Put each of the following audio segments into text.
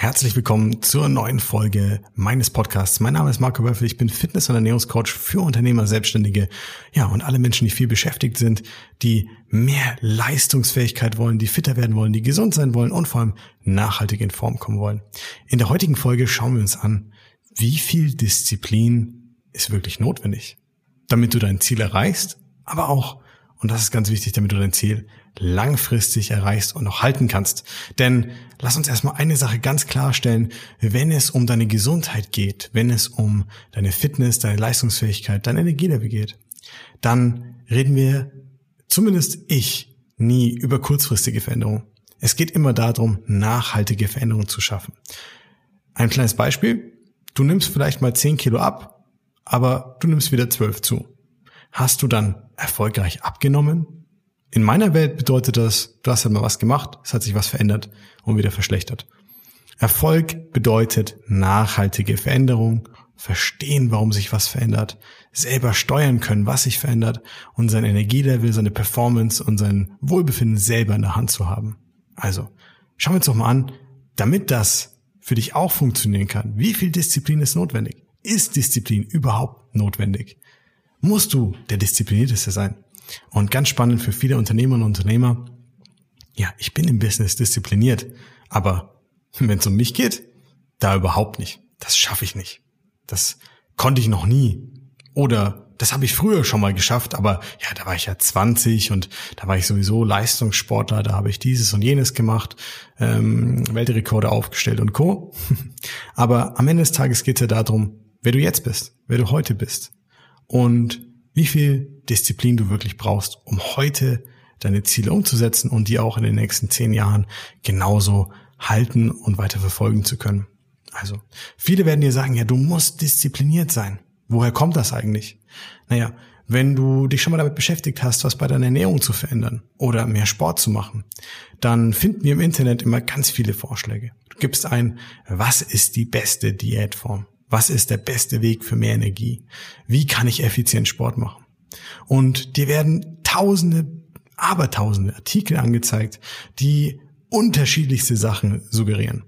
Herzlich willkommen zur neuen Folge meines Podcasts. Mein Name ist Marco Wölfel, ich bin Fitness- und Ernährungscoach für Unternehmer, Selbstständige, ja, und alle Menschen, die viel beschäftigt sind, die mehr Leistungsfähigkeit wollen, die fitter werden wollen, die gesund sein wollen und vor allem nachhaltig in Form kommen wollen. In der heutigen Folge schauen wir uns an, wie viel Disziplin ist wirklich notwendig, damit du dein Ziel erreichst, aber auch, und das ist ganz wichtig, damit du dein Ziel langfristig erreichst und noch halten kannst. Denn lass uns erstmal eine Sache ganz klarstellen, wenn es um deine Gesundheit geht, wenn es um deine Fitness, deine Leistungsfähigkeit, dein Energielevel geht, dann reden wir, zumindest ich, nie über kurzfristige Veränderungen. Es geht immer darum, nachhaltige Veränderungen zu schaffen. Ein kleines Beispiel. Du nimmst vielleicht mal 10 Kilo ab, aber du nimmst wieder 12 zu. Hast du dann erfolgreich abgenommen? In meiner Welt bedeutet das, du hast halt mal was gemacht, es hat sich was verändert und wieder verschlechtert. Erfolg bedeutet nachhaltige Veränderung, verstehen, warum sich was verändert, selber steuern können, was sich verändert und sein Energielevel, seine Performance und sein Wohlbefinden selber in der Hand zu haben. Also, schauen wir uns doch mal an, damit das für dich auch funktionieren kann, wie viel Disziplin ist notwendig? Ist Disziplin überhaupt notwendig? Musst du der Disziplinierteste sein? Und ganz spannend für viele Unternehmerinnen und Unternehmer, ja, ich bin im Business diszipliniert, aber wenn es um mich geht, da überhaupt nicht. Das schaffe ich nicht. Das konnte ich noch nie. Oder das habe ich früher schon mal geschafft, aber ja, da war ich ja 20 und da war ich sowieso Leistungssportler, da habe ich dieses und jenes gemacht, ähm, Weltrekorde aufgestellt und Co. aber am Ende des Tages geht es ja darum, wer du jetzt bist, wer du heute bist. Und wie viel Disziplin du wirklich brauchst, um heute deine Ziele umzusetzen und die auch in den nächsten zehn Jahren genauso halten und weiter verfolgen zu können. Also, viele werden dir sagen, ja, du musst diszipliniert sein. Woher kommt das eigentlich? Naja, wenn du dich schon mal damit beschäftigt hast, was bei deiner Ernährung zu verändern oder mehr Sport zu machen, dann finden wir im Internet immer ganz viele Vorschläge. Du gibst ein, was ist die beste Diätform? Was ist der beste Weg für mehr Energie? Wie kann ich effizient Sport machen? Und dir werden tausende, abertausende Artikel angezeigt, die unterschiedlichste Sachen suggerieren.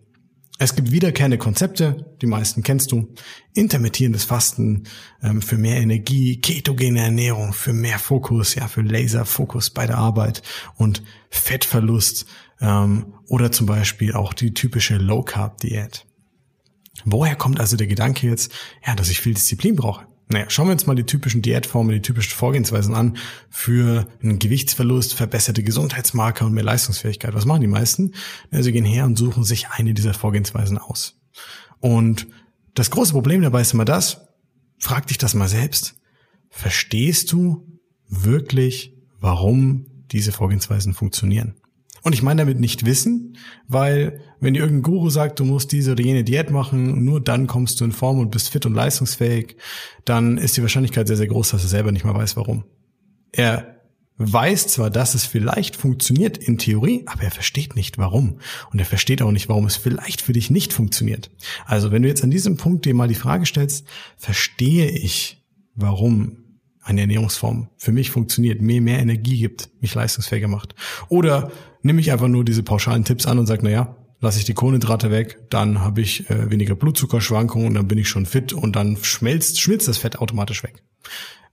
Es gibt wiederkehrende Konzepte, die meisten kennst du. Intermittierendes Fasten ähm, für mehr Energie, ketogene Ernährung für mehr Fokus, ja, für Laserfokus bei der Arbeit und Fettverlust ähm, oder zum Beispiel auch die typische Low Carb Diät. Woher kommt also der Gedanke jetzt, ja, dass ich viel Disziplin brauche? Naja, schauen wir uns mal die typischen Diätformen, die typischen Vorgehensweisen an für einen Gewichtsverlust, verbesserte Gesundheitsmarker und mehr Leistungsfähigkeit. Was machen die meisten? Ja, sie gehen her und suchen sich eine dieser Vorgehensweisen aus. Und das große Problem dabei ist immer das, frag dich das mal selbst. Verstehst du wirklich, warum diese Vorgehensweisen funktionieren? Und ich meine damit nicht wissen, weil wenn dir irgendein Guru sagt, du musst diese oder jene Diät machen, nur dann kommst du in Form und bist fit und leistungsfähig, dann ist die Wahrscheinlichkeit sehr, sehr groß, dass er selber nicht mal weiß, warum. Er weiß zwar, dass es vielleicht funktioniert in Theorie, aber er versteht nicht warum. Und er versteht auch nicht, warum es vielleicht für dich nicht funktioniert. Also wenn du jetzt an diesem Punkt dir mal die Frage stellst, verstehe ich, warum eine Ernährungsform für mich funktioniert, mir mehr Energie gibt, mich leistungsfähiger macht. Oder nehme ich einfach nur diese pauschalen Tipps an und sage, na ja, lasse ich die Kohlenhydrate weg, dann habe ich äh, weniger Blutzuckerschwankungen und dann bin ich schon fit und dann schmelzt, schmilzt das Fett automatisch weg.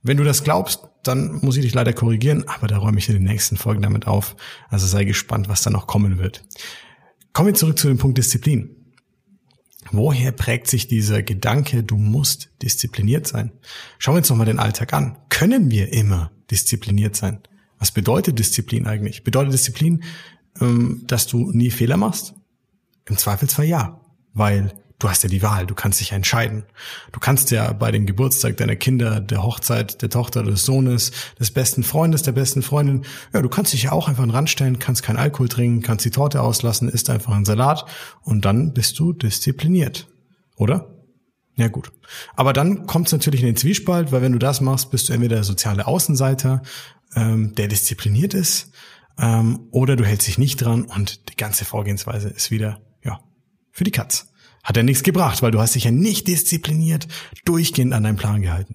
Wenn du das glaubst, dann muss ich dich leider korrigieren, aber da räume ich in den nächsten Folgen damit auf. Also sei gespannt, was da noch kommen wird. Kommen wir zurück zu dem Punkt Disziplin. Woher prägt sich dieser Gedanke, du musst diszipliniert sein? Schauen wir uns nochmal den Alltag an. Können wir immer diszipliniert sein? Was bedeutet Disziplin eigentlich? Bedeutet Disziplin, ähm, dass du nie Fehler machst? Im Zweifelsfall ja, weil du hast ja die Wahl, du kannst dich entscheiden. Du kannst ja bei dem Geburtstag deiner Kinder, der Hochzeit der Tochter des Sohnes, des besten Freundes, der besten Freundin, ja, du kannst dich ja auch einfach an den Rand stellen, kannst keinen Alkohol trinken, kannst die Torte auslassen, isst einfach einen Salat und dann bist du diszipliniert. Oder? Ja gut. Aber dann kommt es natürlich in den Zwiespalt, weil wenn du das machst, bist du entweder der soziale Außenseiter, ähm, der diszipliniert ist, ähm, oder du hältst dich nicht dran und die ganze Vorgehensweise ist wieder, ja, für die Katz. Hat ja nichts gebracht, weil du hast dich ja nicht diszipliniert durchgehend an deinen Plan gehalten.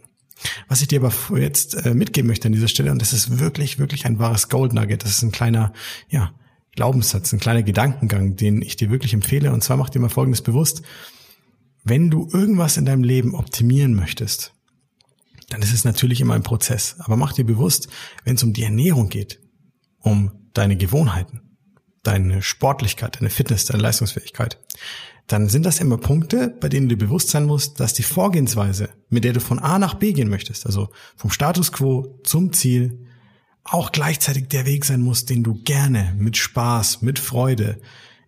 Was ich dir aber jetzt äh, mitgeben möchte an dieser Stelle, und das ist wirklich, wirklich ein wahres Gold Nugget, das ist ein kleiner, ja, Glaubenssatz, ein kleiner Gedankengang, den ich dir wirklich empfehle. Und zwar mach dir mal Folgendes bewusst. Wenn du irgendwas in deinem Leben optimieren möchtest, dann ist es natürlich immer ein Prozess. Aber mach dir bewusst, wenn es um die Ernährung geht, um deine Gewohnheiten, deine Sportlichkeit, deine Fitness, deine Leistungsfähigkeit, dann sind das immer Punkte, bei denen du bewusst sein musst, dass die Vorgehensweise, mit der du von A nach B gehen möchtest, also vom Status quo zum Ziel, auch gleichzeitig der Weg sein muss, den du gerne mit Spaß, mit Freude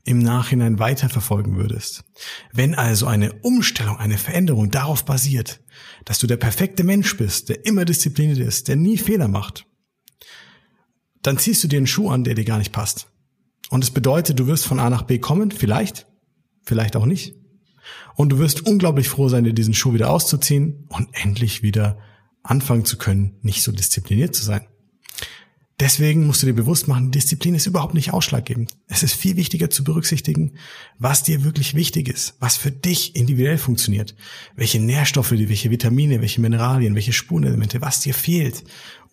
im Nachhinein weiterverfolgen würdest. Wenn also eine Umstellung, eine Veränderung darauf basiert, dass du der perfekte Mensch bist, der immer diszipliniert ist, der nie Fehler macht, dann ziehst du dir einen Schuh an, der dir gar nicht passt. Und es bedeutet, du wirst von A nach B kommen, vielleicht, vielleicht auch nicht. Und du wirst unglaublich froh sein, dir diesen Schuh wieder auszuziehen und endlich wieder anfangen zu können, nicht so diszipliniert zu sein. Deswegen musst du dir bewusst machen, Disziplin ist überhaupt nicht ausschlaggebend. Es ist viel wichtiger zu berücksichtigen, was dir wirklich wichtig ist, was für dich individuell funktioniert, welche Nährstoffe, welche Vitamine, welche Mineralien, welche Spurenelemente, was dir fehlt,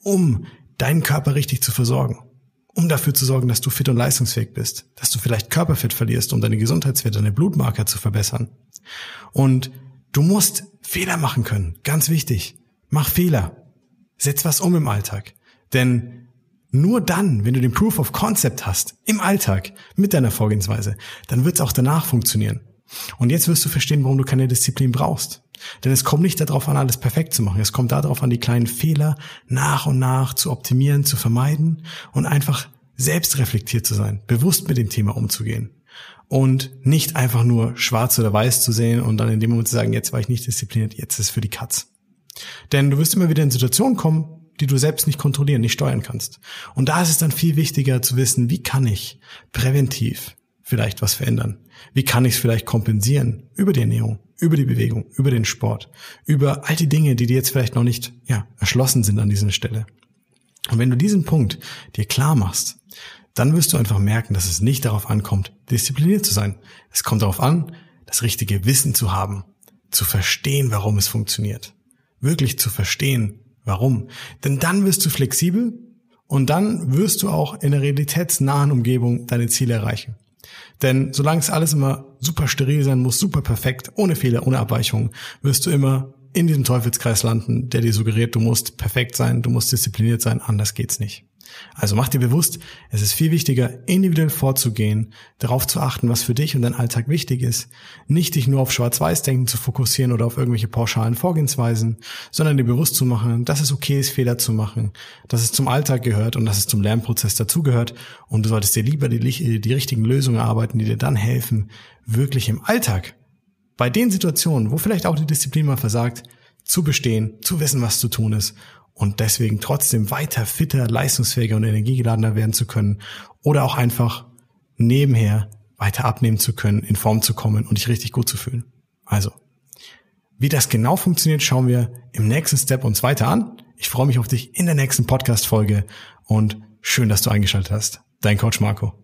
um deinen Körper richtig zu versorgen um dafür zu sorgen, dass du fit und leistungsfähig bist, dass du vielleicht Körperfett verlierst, um deine Gesundheitswerte, deine Blutmarker zu verbessern. Und du musst Fehler machen können, ganz wichtig. Mach Fehler. Setz was um im Alltag. Denn nur dann, wenn du den Proof of Concept hast, im Alltag, mit deiner Vorgehensweise, dann wird es auch danach funktionieren. Und jetzt wirst du verstehen, warum du keine Disziplin brauchst. Denn es kommt nicht darauf an, alles perfekt zu machen. Es kommt darauf an, die kleinen Fehler nach und nach zu optimieren, zu vermeiden und einfach selbst reflektiert zu sein, bewusst mit dem Thema umzugehen. Und nicht einfach nur schwarz oder weiß zu sehen und dann in dem Moment zu sagen, jetzt war ich nicht diszipliniert, jetzt ist es für die Katz. Denn du wirst immer wieder in Situationen kommen, die du selbst nicht kontrollieren, nicht steuern kannst. Und da ist es dann viel wichtiger zu wissen, wie kann ich präventiv vielleicht was verändern? Wie kann ich es vielleicht kompensieren? Über die Ernährung, über die Bewegung, über den Sport, über all die Dinge, die dir jetzt vielleicht noch nicht ja, erschlossen sind an dieser Stelle. Und wenn du diesen Punkt dir klar machst, dann wirst du einfach merken, dass es nicht darauf ankommt, diszipliniert zu sein. Es kommt darauf an, das richtige Wissen zu haben, zu verstehen, warum es funktioniert. Wirklich zu verstehen, warum. Denn dann wirst du flexibel und dann wirst du auch in der realitätsnahen Umgebung deine Ziele erreichen. Denn solange es alles immer super steril sein muss, super perfekt, ohne Fehler, ohne Abweichungen, wirst du immer in diesem Teufelskreis landen, der dir suggeriert, du musst perfekt sein, du musst diszipliniert sein, anders geht's nicht. Also mach dir bewusst, es ist viel wichtiger, individuell vorzugehen, darauf zu achten, was für dich und dein Alltag wichtig ist, nicht dich nur auf Schwarz-Weiß-Denken zu fokussieren oder auf irgendwelche pauschalen Vorgehensweisen, sondern dir bewusst zu machen, dass es okay ist, Fehler zu machen, dass es zum Alltag gehört und dass es zum Lernprozess dazugehört. Und du solltest dir lieber die, die richtigen Lösungen erarbeiten, die dir dann helfen, wirklich im Alltag, bei den Situationen, wo vielleicht auch die Disziplin mal versagt, zu bestehen, zu wissen, was zu tun ist und deswegen trotzdem weiter fitter, leistungsfähiger und energiegeladener werden zu können oder auch einfach nebenher weiter abnehmen zu können, in Form zu kommen und dich richtig gut zu fühlen. Also, wie das genau funktioniert, schauen wir im nächsten Step uns weiter an. Ich freue mich auf dich in der nächsten Podcast-Folge und schön, dass du eingeschaltet hast. Dein Coach Marco.